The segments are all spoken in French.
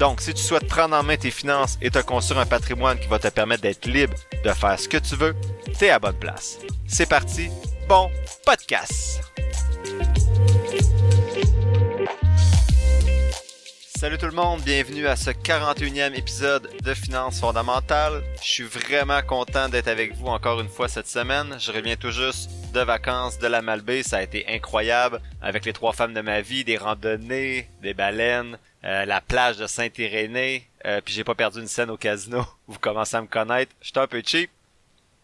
Donc, si tu souhaites prendre en main tes finances et te construire un patrimoine qui va te permettre d'être libre de faire ce que tu veux, t'es à bonne place. C'est parti, bon podcast! Salut tout le monde, bienvenue à ce 41e épisode de Finances fondamentales. Je suis vraiment content d'être avec vous encore une fois cette semaine. Je reviens tout juste de vacances de la Malbaie, ça a été incroyable avec les trois femmes de ma vie, des randonnées, des baleines, euh, la plage de Saint-Irénée, euh, puis j'ai pas perdu une scène au casino. Vous commencez à me connaître, j'étais un peu cheap.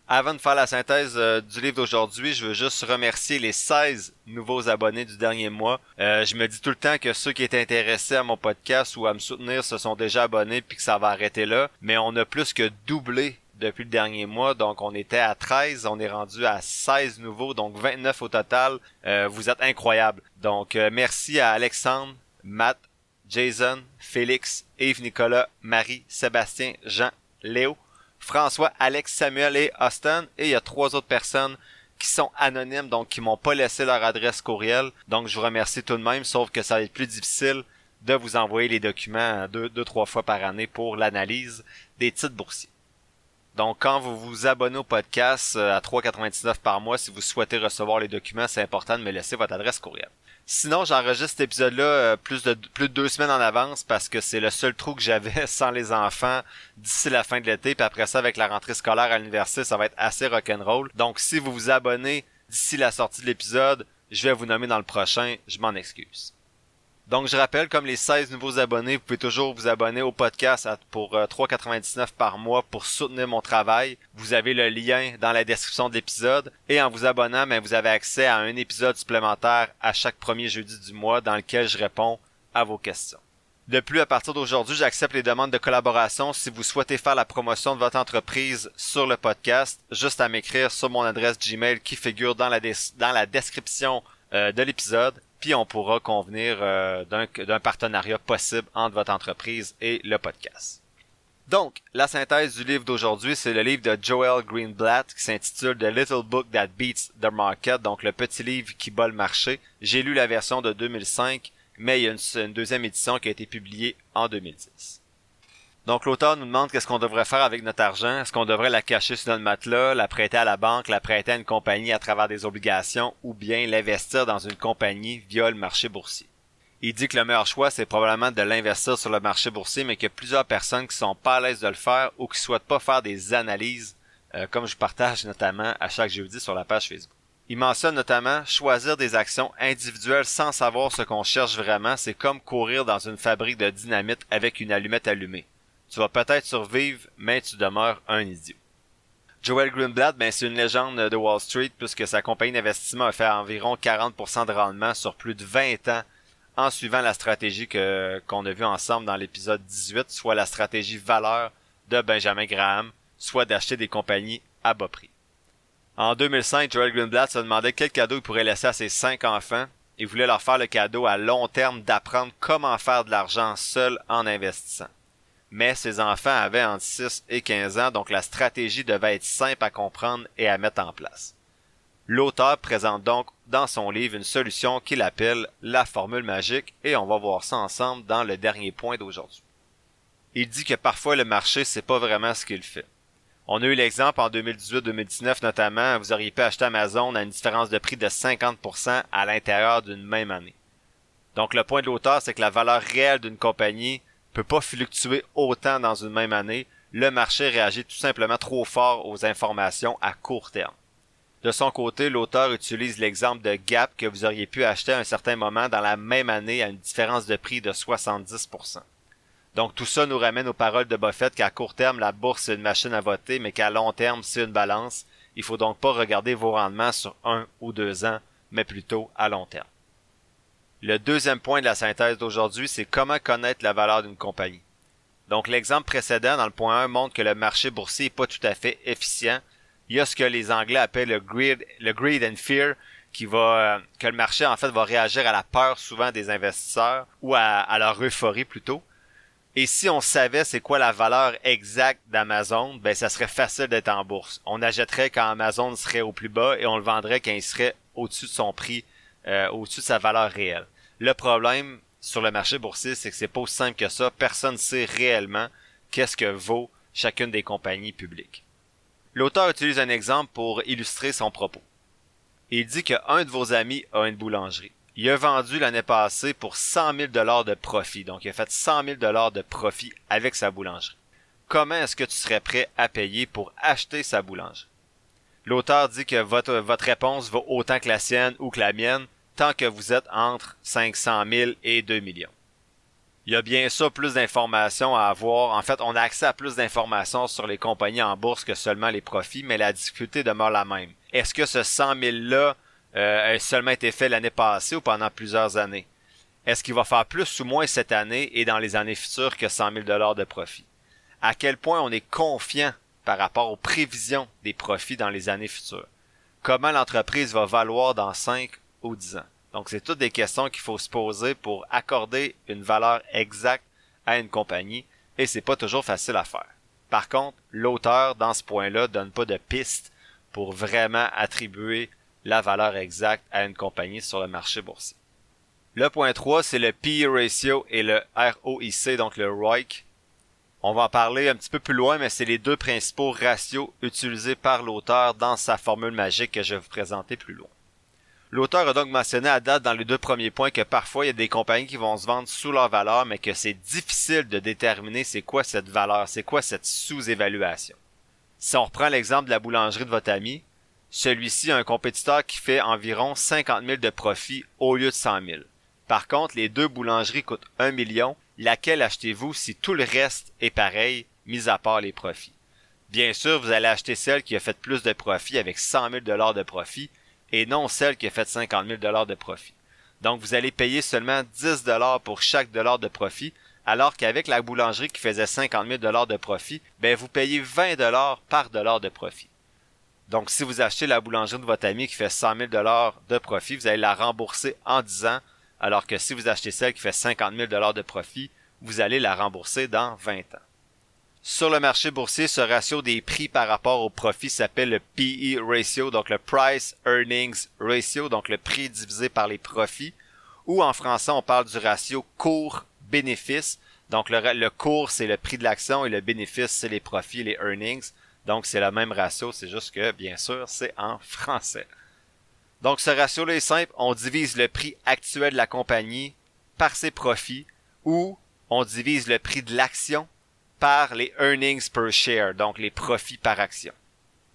Avant de faire la synthèse euh, du livre d'aujourd'hui, je veux juste remercier les 16 nouveaux abonnés du dernier mois. je me dis tout le temps que ceux qui étaient intéressés à mon podcast ou à me soutenir se sont déjà abonnés puis que ça va arrêter là. Mais on a plus que doublé depuis le dernier mois. Donc on était à 13, on est rendu à 16 nouveaux, donc 29 au total. vous êtes incroyables. Donc merci à Alexandre, Matt, Jason, Félix, Yves Nicolas, Marie, Sébastien, Jean, Léo, François, Alex, Samuel et Austin. Et il y a trois autres personnes qui sont anonymes, donc qui m'ont pas laissé leur adresse courriel. Donc je vous remercie tout de même, sauf que ça va être plus difficile de vous envoyer les documents deux, deux trois fois par année pour l'analyse des titres boursiers. Donc, quand vous vous abonnez au podcast euh, à 3,99 par mois, si vous souhaitez recevoir les documents, c'est important de me laisser votre adresse courriel. Sinon, j'enregistre cet épisode-là euh, plus de plus de deux semaines en avance parce que c'est le seul trou que j'avais sans les enfants d'ici la fin de l'été. Puis après ça, avec la rentrée scolaire à l'université, ça va être assez rock'n'roll. Donc, si vous vous abonnez d'ici la sortie de l'épisode, je vais vous nommer dans le prochain. Je m'en excuse. Donc, je rappelle, comme les 16 nouveaux abonnés, vous pouvez toujours vous abonner au podcast pour 3,99 euh, par mois pour soutenir mon travail. Vous avez le lien dans la description de l'épisode. Et en vous abonnant, ben, vous avez accès à un épisode supplémentaire à chaque premier jeudi du mois dans lequel je réponds à vos questions. De plus, à partir d'aujourd'hui, j'accepte les demandes de collaboration si vous souhaitez faire la promotion de votre entreprise sur le podcast, juste à m'écrire sur mon adresse Gmail qui figure dans la, description euh, de l'épisode puis on pourra convenir euh, d'un partenariat possible entre votre entreprise et le podcast. Donc, la synthèse du livre d'aujourd'hui, c'est le livre de Joel Greenblatt qui s'intitule The Little Book That Beats the Market, donc le petit livre qui bat le marché. J'ai lu la version de 2005, mais il y a une deuxième édition qui a été publiée en 2010. Donc l'auteur nous demande qu'est-ce qu'on devrait faire avec notre argent. Est-ce qu'on devrait la cacher sur notre matelas, la prêter à la banque, la prêter à une compagnie à travers des obligations ou bien l'investir dans une compagnie via le marché boursier? Il dit que le meilleur choix, c'est probablement de l'investir sur le marché boursier, mais a plusieurs personnes qui sont pas à l'aise de le faire ou qui souhaitent pas faire des analyses, euh, comme je partage notamment à chaque jeudi sur la page Facebook. Il mentionne notamment choisir des actions individuelles sans savoir ce qu'on cherche vraiment, c'est comme courir dans une fabrique de dynamite avec une allumette allumée. Tu vas peut-être survivre, mais tu demeures un idiot. Joel Greenblatt, ben, c'est une légende de Wall Street puisque sa compagnie d'investissement a fait environ 40% de rendement sur plus de 20 ans en suivant la stratégie que, qu'on a vue ensemble dans l'épisode 18, soit la stratégie valeur de Benjamin Graham, soit d'acheter des compagnies à bas prix. En 2005, Joel Greenblatt se demandait quel cadeau il pourrait laisser à ses cinq enfants et voulait leur faire le cadeau à long terme d'apprendre comment faire de l'argent seul en investissant mais ses enfants avaient entre 6 et 15 ans, donc la stratégie devait être simple à comprendre et à mettre en place. L'auteur présente donc dans son livre une solution qu'il appelle la formule magique et on va voir ça ensemble dans le dernier point d'aujourd'hui. Il dit que parfois le marché c'est pas vraiment ce qu'il fait. On a eu l'exemple en 2018-2019 notamment, vous auriez pu acheter Amazon à une différence de prix de 50% à l'intérieur d'une même année. Donc le point de l'auteur c'est que la valeur réelle d'une compagnie peut pas fluctuer autant dans une même année, le marché réagit tout simplement trop fort aux informations à court terme. De son côté, l'auteur utilise l'exemple de Gap que vous auriez pu acheter à un certain moment dans la même année à une différence de prix de 70%. Donc tout ça nous ramène aux paroles de Buffett qu'à court terme, la bourse est une machine à voter, mais qu'à long terme, c'est une balance. Il faut donc pas regarder vos rendements sur un ou deux ans, mais plutôt à long terme. Le deuxième point de la synthèse d'aujourd'hui, c'est comment connaître la valeur d'une compagnie. Donc l'exemple précédent dans le point 1 montre que le marché boursier n'est pas tout à fait efficient. Il y a ce que les Anglais appellent le greed, le greed and fear, qui va euh, que le marché en fait va réagir à la peur souvent des investisseurs ou à, à leur euphorie plutôt. Et si on savait c'est quoi la valeur exacte d'Amazon, ben ça serait facile d'être en bourse. On achèterait quand Amazon serait au plus bas et on le vendrait quand il serait au-dessus de son prix, euh, au-dessus de sa valeur réelle. Le problème sur le marché boursier, c'est que c'est pas aussi simple que ça. Personne ne sait réellement qu'est-ce que vaut chacune des compagnies publiques. L'auteur utilise un exemple pour illustrer son propos. Il dit qu'un de vos amis a une boulangerie il a vendu l'année passée pour 100 000 dollars de profit. Donc, il a fait 100 000 dollars de profit avec sa boulangerie. Comment est-ce que tu serais prêt à payer pour acheter sa boulangerie? L'auteur dit que votre, votre réponse vaut autant que la sienne ou que la mienne, tant que vous êtes entre 500 000 et 2 millions. Il y a bien sûr plus d'informations à avoir. En fait, on a accès à plus d'informations sur les compagnies en bourse que seulement les profits, mais la difficulté demeure la même. Est-ce que ce 100 000-là euh, a seulement été fait l'année passée ou pendant plusieurs années? Est-ce qu'il va faire plus ou moins cette année et dans les années futures que 100 000 dollars de profit? À quel point on est confiant par rapport aux prévisions des profits dans les années futures? Comment l'entreprise va valoir dans 5 ou 10 ans? Donc, c'est toutes des questions qu'il faut se poser pour accorder une valeur exacte à une compagnie et c'est pas toujours facile à faire. Par contre, l'auteur, dans ce point-là, donne pas de piste pour vraiment attribuer la valeur exacte à une compagnie sur le marché boursier. Le point 3, c'est le PE ratio et le ROIC, donc le ROIC. On va en parler un petit peu plus loin, mais c'est les deux principaux ratios utilisés par l'auteur dans sa formule magique que je vais vous présenter plus loin. L'auteur a donc mentionné à date dans les deux premiers points que parfois il y a des compagnies qui vont se vendre sous leur valeur, mais que c'est difficile de déterminer c'est quoi cette valeur, c'est quoi cette sous-évaluation. Si on reprend l'exemple de la boulangerie de votre ami, celui-ci a un compétiteur qui fait environ 50 000 de profit au lieu de 100 000. Par contre, les deux boulangeries coûtent 1 million. Laquelle achetez-vous si tout le reste est pareil, mis à part les profits? Bien sûr, vous allez acheter celle qui a fait plus de profit avec 100 000 dollars de profit et non celle qui a fait 50 000 dollars de profit. Donc, vous allez payer seulement 10 dollars pour chaque dollar de profit, alors qu'avec la boulangerie qui faisait 50 000 dollars de profit, ben, vous payez 20 dollars par dollar de profit. Donc, si vous achetez la boulangerie de votre ami qui fait 100 000 de profit, vous allez la rembourser en 10 ans, alors que si vous achetez celle qui fait 50 000 de profit, vous allez la rembourser dans 20 ans. Sur le marché boursier, ce ratio des prix par rapport au profit s'appelle le PE ratio, donc le Price Earnings Ratio, donc le prix divisé par les profits, ou en français on parle du ratio cours-bénéfice. Donc le, le cours c'est le prix de l'action et le bénéfice c'est les profits, les earnings. Donc, c'est le même ratio, c'est juste que, bien sûr, c'est en français. Donc, ce ratio-là est simple. On divise le prix actuel de la compagnie par ses profits ou on divise le prix de l'action par les earnings per share, donc les profits par action.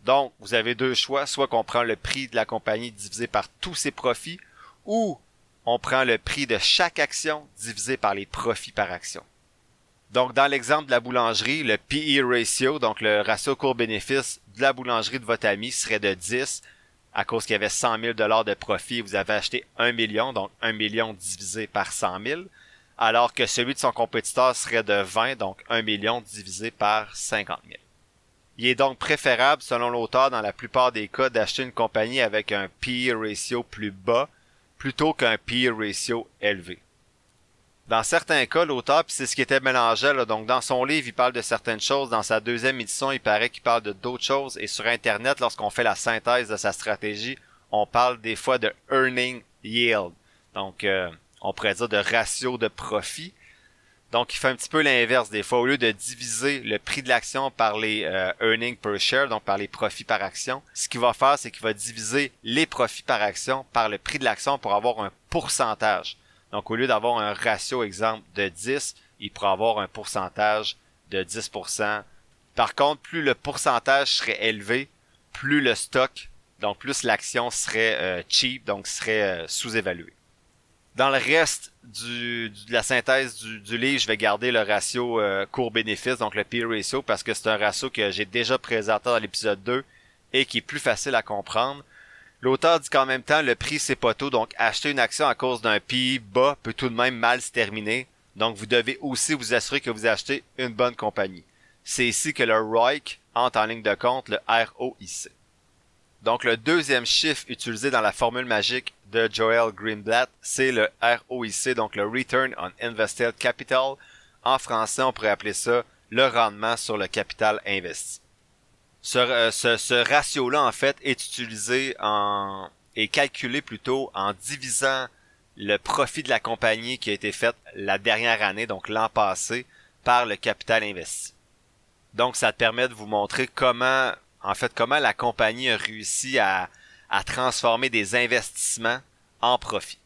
Donc, vous avez deux choix, soit qu'on prend le prix de la compagnie divisé par tous ses profits, ou on prend le prix de chaque action divisé par les profits par action. Donc, dans l'exemple de la boulangerie, le PE ratio, donc le ratio court-bénéfice de la boulangerie de votre ami serait de 10 à cause qu'il y avait 100 000 dollars de profit vous avez acheté 1 million, donc 1 million divisé par 100 000, alors que celui de son compétiteur serait de 20, donc 1 million divisé par 50 000. Il est donc préférable, selon l'auteur, dans la plupart des cas, d'acheter une compagnie avec un PE ratio plus bas plutôt qu'un PE ratio élevé dans certains cas, l'auteur, puis c'est ce qui était mélangé, donc dans son livre, il parle de certaines choses, dans sa deuxième édition, il paraît qu'il parle de d'autres choses, et sur Internet, lorsqu'on fait la synthèse de sa stratégie, on parle des fois de earning yield. Donc, euh, on pourrait dire de ratio de profit. Donc, il fait un petit peu l'inverse des fois. Au lieu de diviser le prix de l'action par les euh, earnings per share, donc par les profits par action, ce qu'il va faire, c'est qu'il va diviser les profits par action par le prix de l'action pour avoir un pourcentage. Donc, au lieu d'avoir un ratio, exemple, de 10, il pourrait avoir un pourcentage de 10%. Par contre, plus le pourcentage serait élevé, plus le stock, donc plus l'action serait euh, cheap, donc serait euh, sous-évalué. Dans le reste du, de la synthèse du, livre, je vais garder le ratio euh, court-bénéfice, donc le P ratio, parce que c'est un ratio que j'ai déjà présenté dans l'épisode 2 et qui est plus facile à comprendre. L'auteur dit qu'en même temps, le prix c'est pas tout, donc acheter une action à cause d'un PI bas peut tout de même mal se terminer. Donc vous devez aussi vous assurer que vous achetez une bonne compagnie. C'est ici que le ROIC entre en ligne de compte, le ROIC. Donc le deuxième chiffre utilisé dans la formule magique de Joel Greenblatt, c'est le ROIC, donc le Return on Invested Capital. En français, on pourrait appeler ça le rendement sur le capital investi. Ce, euh, ce, ce ratio-là, en fait, est utilisé en est calculé plutôt en divisant le profit de la compagnie qui a été fait la dernière année, donc l'an passé, par le capital investi. Donc, ça te permet de vous montrer comment, en fait, comment la compagnie a réussi à, à transformer des investissements en profit.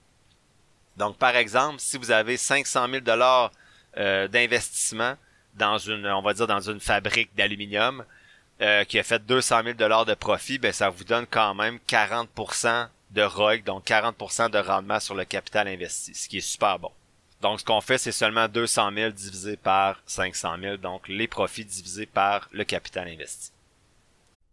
Donc, par exemple, si vous avez 500 000 dollars euh, d'investissement dans une, on va dire, dans une fabrique d'aluminium euh, qui a fait 200 000 dollars de profit, ben ça vous donne quand même 40% de ROIC, donc 40% de rendement sur le capital investi, ce qui est super bon. Donc, ce qu'on fait, c'est seulement 200 000 divisé par 500 000, donc les profits divisés par le capital investi.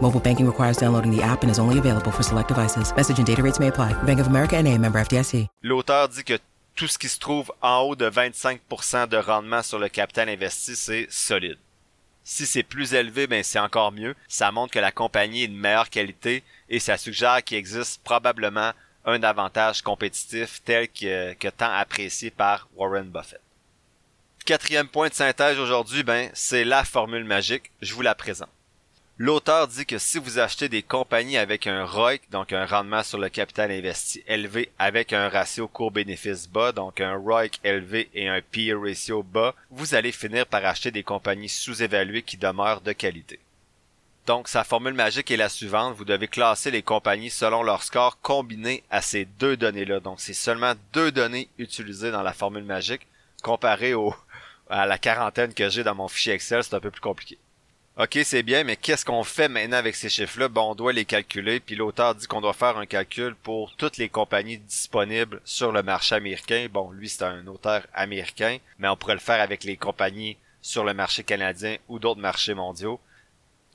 Mobile banking requires downloading the app and is only available for select devices. Message and data rates may apply. Bank of America NA. L'auteur dit que tout ce qui se trouve en haut de 25% de rendement sur le capital investi, c'est solide. Si c'est plus élevé, ben c'est encore mieux. Ça montre que la compagnie est de meilleure qualité et ça suggère qu'il existe probablement un avantage compétitif tel que, que tant apprécié par Warren Buffett. Quatrième point de synthèse aujourd'hui, ben, c'est la formule magique. Je vous la présente. L'auteur dit que si vous achetez des compagnies avec un ROIC, donc un rendement sur le capital investi élevé avec un ratio court-bénéfice bas, donc un ROIC élevé et un PE ratio bas, vous allez finir par acheter des compagnies sous-évaluées qui demeurent de qualité. Donc, sa formule magique est la suivante. Vous devez classer les compagnies selon leur score combiné à ces deux données-là. Donc, c'est seulement deux données utilisées dans la formule magique comparé au, à la quarantaine que j'ai dans mon fichier Excel. C'est un peu plus compliqué. Ok, c'est bien, mais qu'est-ce qu'on fait maintenant avec ces chiffres-là? Bon, on doit les calculer, puis l'auteur dit qu'on doit faire un calcul pour toutes les compagnies disponibles sur le marché américain. Bon, lui, c'est un auteur américain, mais on pourrait le faire avec les compagnies sur le marché canadien ou d'autres marchés mondiaux.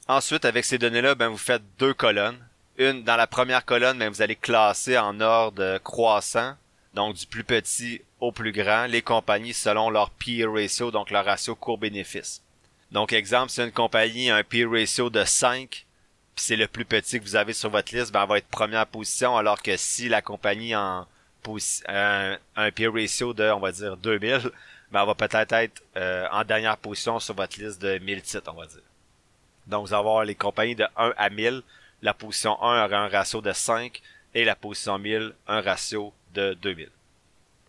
Ensuite, avec ces données-là, ben, vous faites deux colonnes. Une, dans la première colonne, ben, vous allez classer en ordre croissant, donc du plus petit au plus grand, les compagnies selon leur PE ratio, donc leur ratio court-bénéfice. Donc, exemple, si une compagnie a un PE ratio de 5, puis c'est le plus petit que vous avez sur votre liste, ben, elle va être première position, alors que si la compagnie a un, un PE ratio de, on va dire, 2000, ben, elle va peut-être être, euh, en dernière position sur votre liste de 1000 titres, on va dire. Donc, vous allez avoir les compagnies de 1 à 1000. La position 1 aura un ratio de 5 et la position 1000 un ratio de 2000.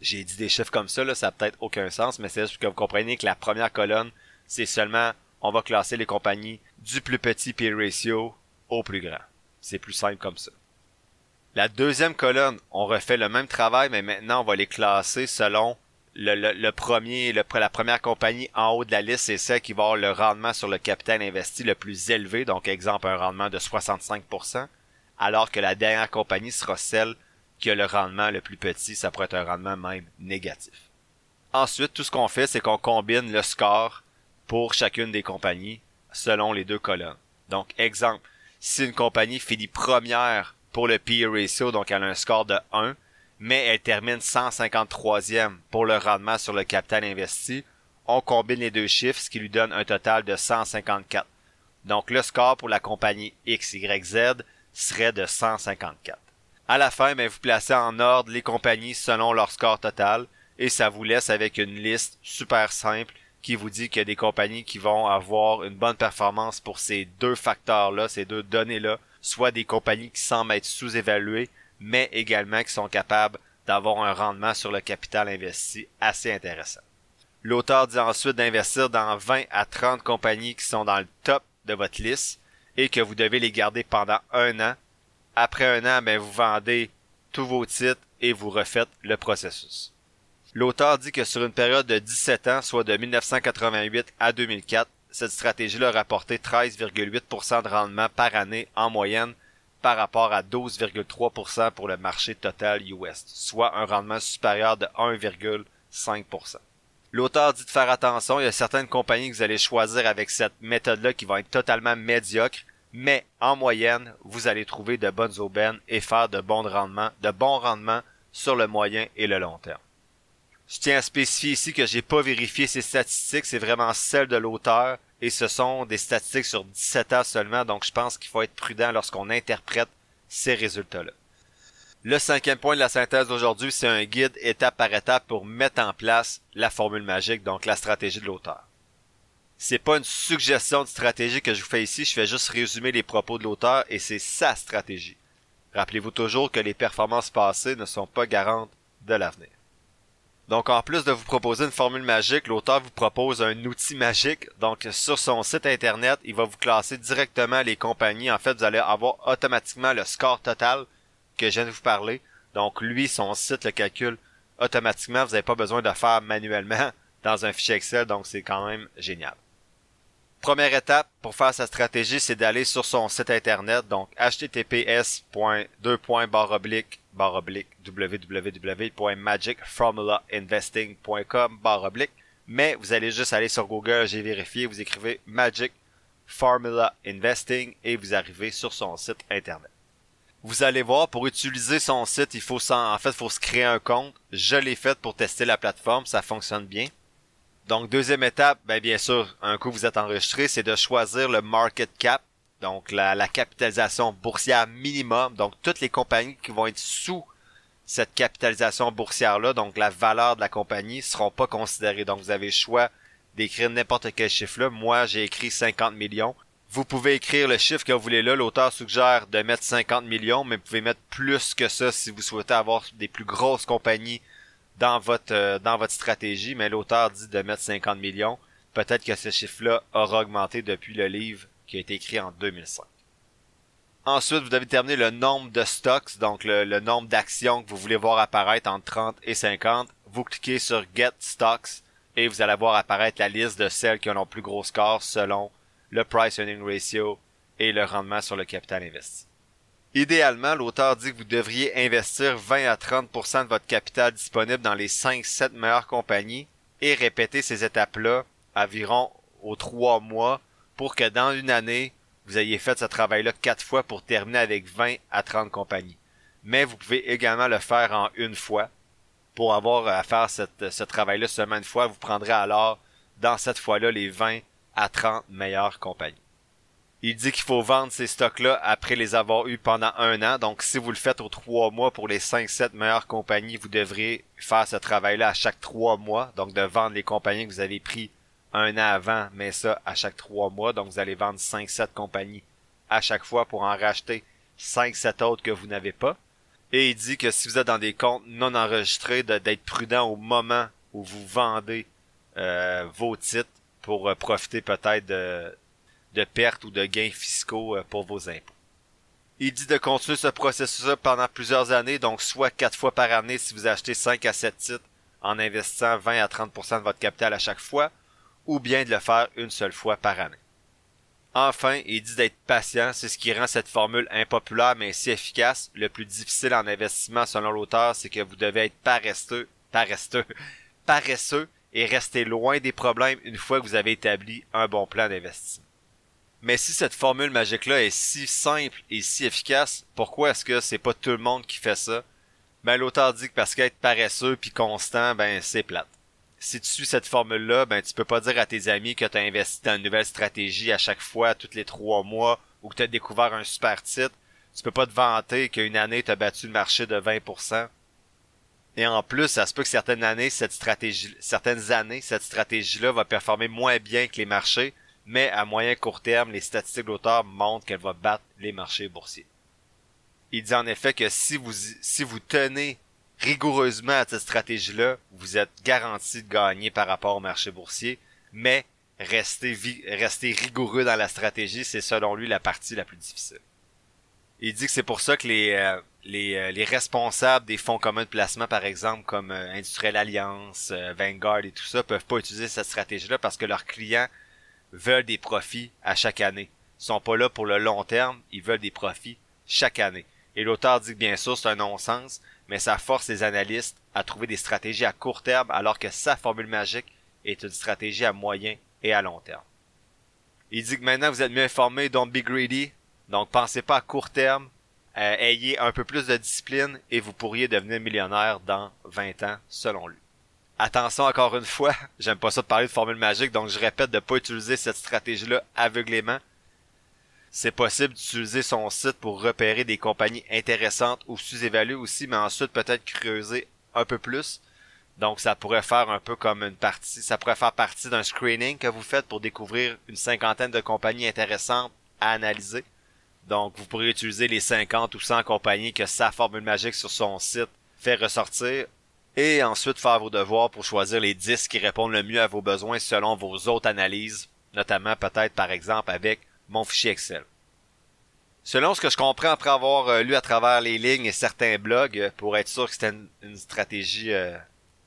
J'ai dit des chiffres comme ça, là, ça n'a peut-être aucun sens, mais c'est juste que vous comprenez que la première colonne, c'est seulement, on va classer les compagnies du plus petit peer ratio au plus grand. C'est plus simple comme ça. La deuxième colonne, on refait le même travail, mais maintenant on va les classer selon le, premier, la première compagnie en haut de la liste, c'est celle qui va avoir le rendement sur le capital investi le plus élevé, donc exemple un rendement de 65%, alors que la dernière compagnie sera celle qui a le rendement le plus petit, ça pourrait être un rendement même négatif. Ensuite, tout ce qu'on fait, c'est qu'on combine le score pour chacune des compagnies selon les deux colonnes. Donc, exemple, si une compagnie finit première pour le PE ratio, donc elle a un score de 1, mais elle termine 153e pour le rendement sur le capital investi, on combine les deux chiffres, ce qui lui donne un total de 154. Donc le score pour la compagnie XYZ serait de 154. À la fin, vous placez en ordre les compagnies selon leur score total et ça vous laisse avec une liste super simple qui vous dit qu'il y a des compagnies qui vont avoir une bonne performance pour ces deux facteurs-là, ces deux données-là, soit des compagnies qui semblent être sous-évaluées mais également qui sont capables d'avoir un rendement sur le capital investi assez intéressant. L'auteur dit ensuite d'investir dans 20 à 30 compagnies qui sont dans le top de votre liste et que vous devez les garder pendant un an. Après un an, ben, vous vendez tous vos titres et vous refaites le processus. L'auteur dit que sur une période de 17 ans, soit de 1988 à 2004, cette stratégie-là a rapporté 13,8% de rendement par année en moyenne par rapport à 12,3% pour le marché total US, soit un rendement supérieur de 1,5%. L'auteur dit de faire attention, il y a certaines compagnies que vous allez choisir avec cette méthode-là qui vont être totalement médiocres, mais en moyenne, vous allez trouver de bonnes aubaines et faire de bons rendements, de bons rendements sur le moyen et le long terme. Je tiens à spécifier ici que j'ai pas vérifié ces statistiques, c'est vraiment celles de l'auteur et ce sont des statistiques sur 17 ans seulement, donc je pense qu'il faut être prudent lorsqu'on interprète ces résultats-là. Le cinquième point de la synthèse d'aujourd'hui, c'est un guide étape par étape pour mettre en place la formule magique, donc la stratégie de l'auteur. C'est pas une suggestion de stratégie que je vous fais ici, je fais juste résumer les propos de l'auteur et c'est sa stratégie. Rappelez-vous toujours que les performances passées ne sont pas garantes de l'avenir. Donc en plus de vous proposer une formule magique, l'auteur vous propose un outil magique. Donc sur son site internet, il va vous classer directement les compagnies. En fait, vous allez avoir automatiquement le score total que je viens de vous parler. Donc lui, son site le calcule automatiquement. Vous n'avez pas besoin de faire manuellement dans un fichier Excel. Donc c'est quand même génial. Première étape pour faire sa stratégie, c'est d'aller sur son site internet, donc https://2.baroblique www.magicformulainvesting.com mais vous allez juste aller sur Google, j'ai vérifié, vous écrivez Magic Formula Investing et vous arrivez sur son site internet. Vous allez voir, pour utiliser son site, il faut en fait, faut se créer un compte. Je l'ai fait pour tester la plateforme, ça fonctionne bien. Donc, deuxième étape, ben, bien sûr, un coup vous êtes enregistré, c'est de choisir le market cap, donc la, capitalisation boursière minimum. Donc, toutes les compagnies qui vont être sous cette capitalisation boursière-là, donc la valeur de la compagnie, seront pas considérées. Donc, vous avez le choix d'écrire n'importe quel chiffre-là. Moi, j'ai écrit 50 millions. Vous pouvez écrire le chiffre que vous voulez là. L'auteur suggère de mettre 50 millions, mais vous pouvez mettre plus que ça si vous souhaitez avoir des plus grosses compagnies dans votre euh, dans votre stratégie, mais l'auteur dit de mettre 50 millions. Peut-être que ce chiffre-là aura augmenté depuis le livre qui a été écrit en 2005. Ensuite, vous devez déterminer le nombre de stocks, donc le, le nombre d'actions que vous voulez voir apparaître entre 30 et 50. Vous cliquez sur Get Stocks et vous allez voir apparaître la liste de celles qui ont le plus gros score selon le price earning ratio et le rendement sur le capital investi. Idéalement, l'auteur dit que vous devriez investir 20 à 30% de votre capital disponible dans les 5-7 meilleures compagnies et répéter ces étapes-là environ aux 3 mois pour que dans une année, vous ayez fait ce travail-là 4 fois pour terminer avec 20 à 30 compagnies. Mais vous pouvez également le faire en une fois. Pour avoir à faire ce travail-là seulement une fois, vous prendrez alors dans cette fois-là les 20 à 30 meilleures compagnies. Il dit qu'il faut vendre ces stocks-là après les avoir eus pendant un an. Donc, si vous le faites aux trois mois pour les 5-7 meilleures compagnies, vous devrez faire ce travail-là à chaque trois mois. Donc, de vendre les compagnies que vous avez pris un an avant, mais ça à chaque trois mois. Donc, vous allez vendre 5-7 compagnies à chaque fois pour en racheter 5-7 autres que vous n'avez pas. Et il dit que si vous êtes dans des comptes non enregistrés, d'être prudent au moment où vous vendez euh, vos titres pour euh, profiter peut-être de, de pertes ou de gains fiscaux euh, pour vos impôts. Il dit de continuer ce processus-là pendant plusieurs années, donc soit quatre fois par année si vous achetez 5 à 7 titres en investissant 20 à 30% de votre capital à chaque fois, ou bien de le faire une seule fois par année. Enfin, il dit d'être patient, c'est ce qui rend cette formule impopulaire mais si efficace. Le plus difficile en investissement selon l'auteur, c'est que vous devez être paresseux, paresseux, paresseux et rester loin des problèmes une fois que vous avez établi un bon plan d'investissement. Mais si cette formule magique-là est si simple et si efficace, pourquoi est-ce que c'est pas tout le monde qui fait ça? Ben, l'auteur dit que parce qu'être paresseux puis constant, ben, c'est plate. Si tu suis cette formule-là, ben, tu peux pas dire à tes amis que tu as investi dans une nouvelle stratégie à chaque fois, tous les trois mois, ou que tu as découvert un super titre. Tu peux pas te vanter qu'une année t'as battu le marché de 20%. Et en plus, ça se peut que certaines années, cette stratégie, certaines années, cette stratégie-là va performer moins bien que les marchés, mais à moyen court terme, les statistiques d'auteur montrent qu'elle va battre les marchés boursiers. Il dit en effet que si vous, si vous tenez rigoureusement à cette stratégie-là, vous êtes garanti de gagner par rapport au marché boursier, mais rester, rester rigoureux dans la stratégie, c'est selon lui la partie la plus difficile. Il dit que c'est pour ça que les, euh, les, euh, les, responsables des fonds communs de placement, par exemple, comme euh, Industriel Alliance, Vanguard et tout ça, peuvent pas utiliser cette stratégie-là parce que leurs clients veulent des profits à chaque année. Ils sont pas là pour le long terme, ils veulent des profits chaque année. Et l'auteur dit que bien sûr c'est un non-sens, mais ça force les analystes à trouver des stratégies à court terme alors que sa formule magique est une stratégie à moyen et à long terme. Il dit que maintenant vous êtes mieux informé, don't be greedy, donc pensez pas à court terme, euh, ayez un peu plus de discipline et vous pourriez devenir millionnaire dans 20 ans selon lui. Attention encore une fois, j'aime pas ça de parler de formule magique, donc je répète de pas utiliser cette stratégie-là aveuglément. C'est possible d'utiliser son site pour repérer des compagnies intéressantes ou sous-évaluées aussi, mais ensuite peut-être creuser un peu plus. Donc ça pourrait faire un peu comme une partie, ça pourrait faire partie d'un screening que vous faites pour découvrir une cinquantaine de compagnies intéressantes à analyser. Donc vous pourrez utiliser les 50 ou 100 compagnies que sa formule magique sur son site fait ressortir et ensuite faire vos devoirs pour choisir les 10 qui répondent le mieux à vos besoins selon vos autres analyses, notamment peut-être par exemple avec mon fichier Excel. Selon ce que je comprends après avoir euh, lu à travers les lignes et certains blogs, euh, pour être sûr que c'était une, stratégie euh,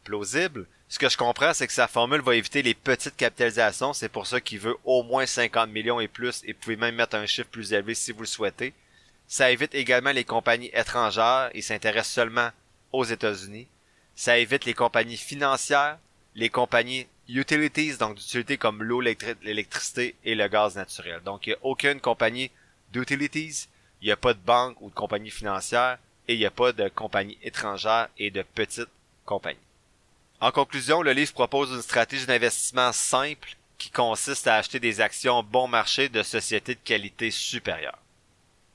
plausible, ce que je comprends, c'est que sa formule va éviter les petites capitalisations. C'est pour ça qu'il veut au moins 50 millions et plus, et vous pouvez même mettre un chiffre plus élevé si vous le souhaitez. Ça évite également les compagnies étrangères et s'intéresse seulement aux États-Unis. Ça évite les compagnies financières, les compagnies utilities, donc d'utilités comme l'eau, l'électricité et le gaz naturel. Donc il n'y a aucune compagnie d'utilities, il n'y a pas de banque ou de compagnie financière et il n'y a pas de compagnie étrangère et de petites compagnies. En conclusion, le livre propose une stratégie d'investissement simple qui consiste à acheter des actions bon marché de sociétés de qualité supérieure.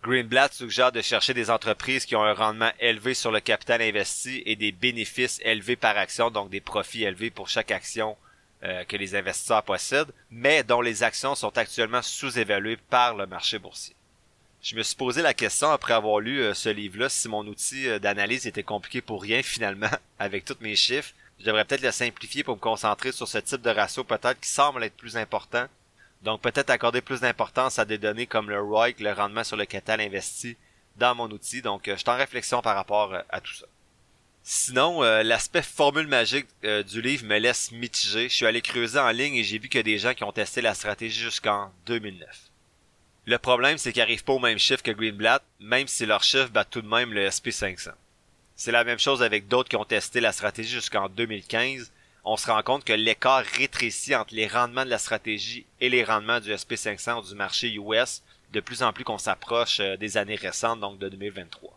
Greenblatt suggère de chercher des entreprises qui ont un rendement élevé sur le capital investi et des bénéfices élevés par action, donc des profits élevés pour chaque action euh, que les investisseurs possèdent, mais dont les actions sont actuellement sous-évaluées par le marché boursier. Je me suis posé la question après avoir lu euh, ce livre-là si mon outil euh, d'analyse était compliqué pour rien finalement avec tous mes chiffres. Je devrais peut-être le simplifier pour me concentrer sur ce type de ratio peut-être qui semble être plus important. Donc peut-être accorder plus d'importance à des données comme le ROIC, le rendement sur le capital investi dans mon outil. Donc je suis en réflexion par rapport à tout ça. Sinon, l'aspect formule magique du livre me laisse mitigé. Je suis allé creuser en ligne et j'ai vu que des gens qui ont testé la stratégie jusqu'en 2009. Le problème, c'est qu'ils n'arrivent pas au même chiffre que Greenblatt, même si leur chiffre bat tout de même le SP500. C'est la même chose avec d'autres qui ont testé la stratégie jusqu'en 2015. On se rend compte que l'écart rétrécit entre les rendements de la stratégie et les rendements du SP500 du marché US de plus en plus qu'on s'approche euh, des années récentes, donc de 2023.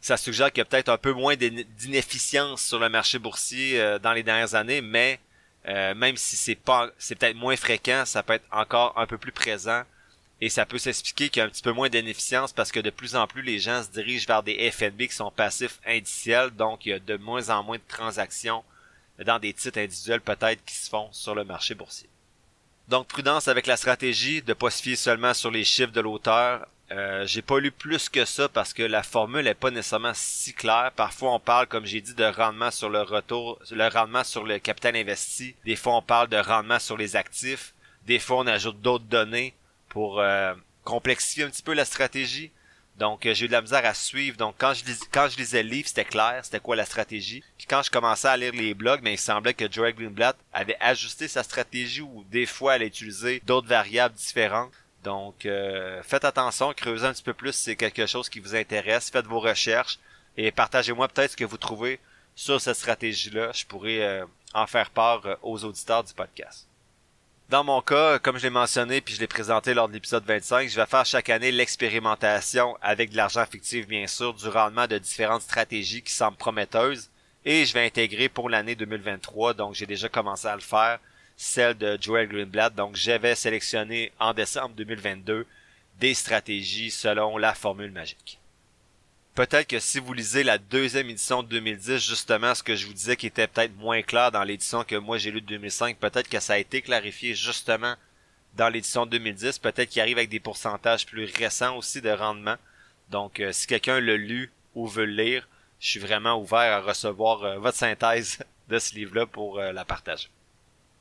Ça suggère qu'il y a peut-être un peu moins d'inefficience sur le marché boursier euh, dans les dernières années, mais euh, même si c'est pas, c'est peut-être moins fréquent, ça peut être encore un peu plus présent et ça peut s'expliquer qu'il y a un petit peu moins d'inefficience parce que de plus en plus les gens se dirigent vers des FNB qui sont passifs indiciels, donc il y a de moins en moins de transactions dans des titres individuels peut-être qui se font sur le marché boursier. Donc prudence avec la stratégie, de pas se fier seulement sur les chiffres de l'auteur. Euh, j'ai pas lu plus que ça parce que la formule est pas nécessairement si claire. Parfois on parle, comme j'ai dit, de rendement sur le retour, le rendement sur le capital investi. Des fois on parle de rendement sur les actifs. Des fois on ajoute d'autres données pour euh, complexifier un petit peu la stratégie. Donc euh, j'ai eu de la misère à suivre. Donc quand je quand je lisais le livre, c'était clair, c'était quoi la stratégie. Puis quand je commençais à lire les blogs, mais ben, il semblait que Joel Greenblatt avait ajusté sa stratégie ou des fois elle a utilisé d'autres variables différentes. Donc euh, faites attention, creusez un petit peu plus si c'est quelque chose qui vous intéresse, faites vos recherches et partagez-moi peut-être ce que vous trouvez sur cette stratégie-là. Je pourrais en faire part aux auditeurs du podcast. Dans mon cas, comme je l'ai mentionné puis je l'ai présenté lors de l'épisode 25, je vais faire chaque année l'expérimentation avec de l'argent fictif bien sûr du rendement de différentes stratégies qui semblent prometteuses et je vais intégrer pour l'année 2023, donc j'ai déjà commencé à le faire, celle de Joel Greenblatt. Donc j'avais sélectionné en décembre 2022 des stratégies selon la formule magique peut-être que si vous lisez la deuxième édition de 2010, justement, ce que je vous disais qui était peut-être moins clair dans l'édition que moi j'ai lu de 2005, peut-être que ça a été clarifié justement dans l'édition de 2010. Peut-être qu'il arrive avec des pourcentages plus récents aussi de rendement. Donc, euh, si quelqu'un l'a lu ou veut le lire, je suis vraiment ouvert à recevoir euh, votre synthèse de ce livre-là pour euh, la partager.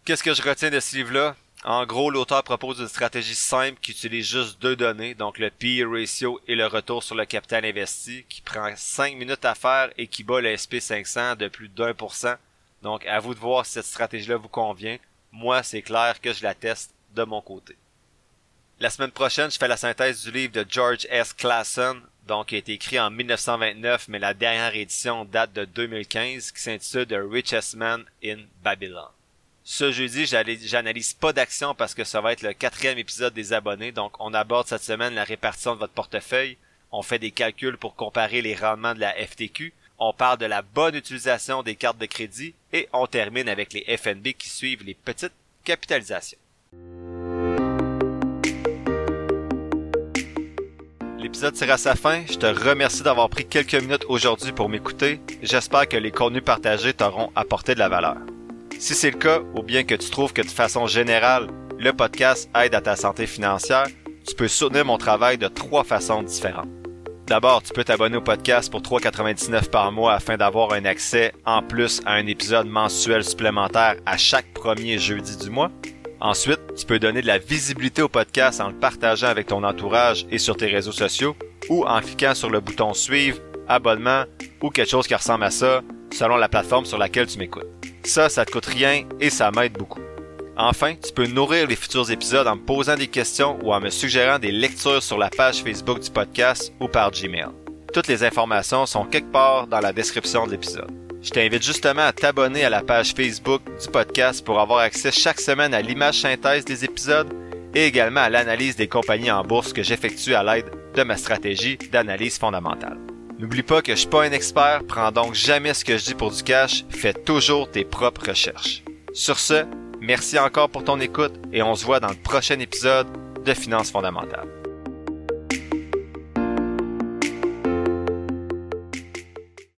Qu'est-ce que je retiens de ce livre-là? En gros, l'auteur propose une stratégie simple qui utilise juste deux données, donc le PE ratio et le retour sur le capital investi, qui prend 5 minutes à faire et qui bat le SP500 de plus d'un%. Donc, à vous de voir si cette stratégie-là vous convient. Moi, c'est clair que je la teste de mon côté. La semaine prochaine, je fais la synthèse du livre de George S. Clason, donc qui a été écrit en 1929, mais la dernière édition date de 2015, qui s'intitule The Richest Man in Babylon. Ce jeudi, j'analyse pas d'action parce que ça va être le quatrième épisode des abonnés, donc on aborde cette semaine la répartition de votre portefeuille, on fait des calculs pour comparer les rendements de la FTQ, on parle de la bonne utilisation des cartes de crédit et on termine avec les FNB qui suivent les petites capitalisations. L'épisode tire à sa fin. Je te remercie d'avoir pris quelques minutes aujourd'hui pour m'écouter. J'espère que les contenus partagés t'auront apporté de la valeur. Si c'est le cas, ou bien que tu trouves que de façon générale, le podcast aide à ta santé financière, tu peux soutenir mon travail de trois façons différentes. D'abord, tu peux t'abonner au podcast pour 3,99 par mois afin d'avoir un accès en plus à un épisode mensuel supplémentaire à chaque premier jeudi du mois. Ensuite, tu peux donner de la visibilité au podcast en le partageant avec ton entourage et sur tes réseaux sociaux ou en cliquant sur le bouton suivre, abonnement ou quelque chose qui ressemble à ça selon la plateforme sur laquelle tu m'écoutes. Ça, ça te coûte rien et ça m'aide beaucoup. Enfin, tu peux nourrir les futurs épisodes en me posant des questions ou en me suggérant des lectures sur la page Facebook du podcast ou par Gmail. Toutes les informations sont quelque part dans la description de l'épisode. Je t'invite justement à t'abonner à la page Facebook du podcast pour avoir accès chaque semaine à l'image synthèse des épisodes et également à l'analyse des compagnies en bourse que j'effectue à l'aide de ma stratégie d'analyse fondamentale. N'oublie pas que je suis pas un expert, prends donc jamais ce que je dis pour du cash, fais toujours tes propres recherches. Sur ce, Merci encore pour ton écoute et on se voit dans le prochain épisode de Finances fondamentales.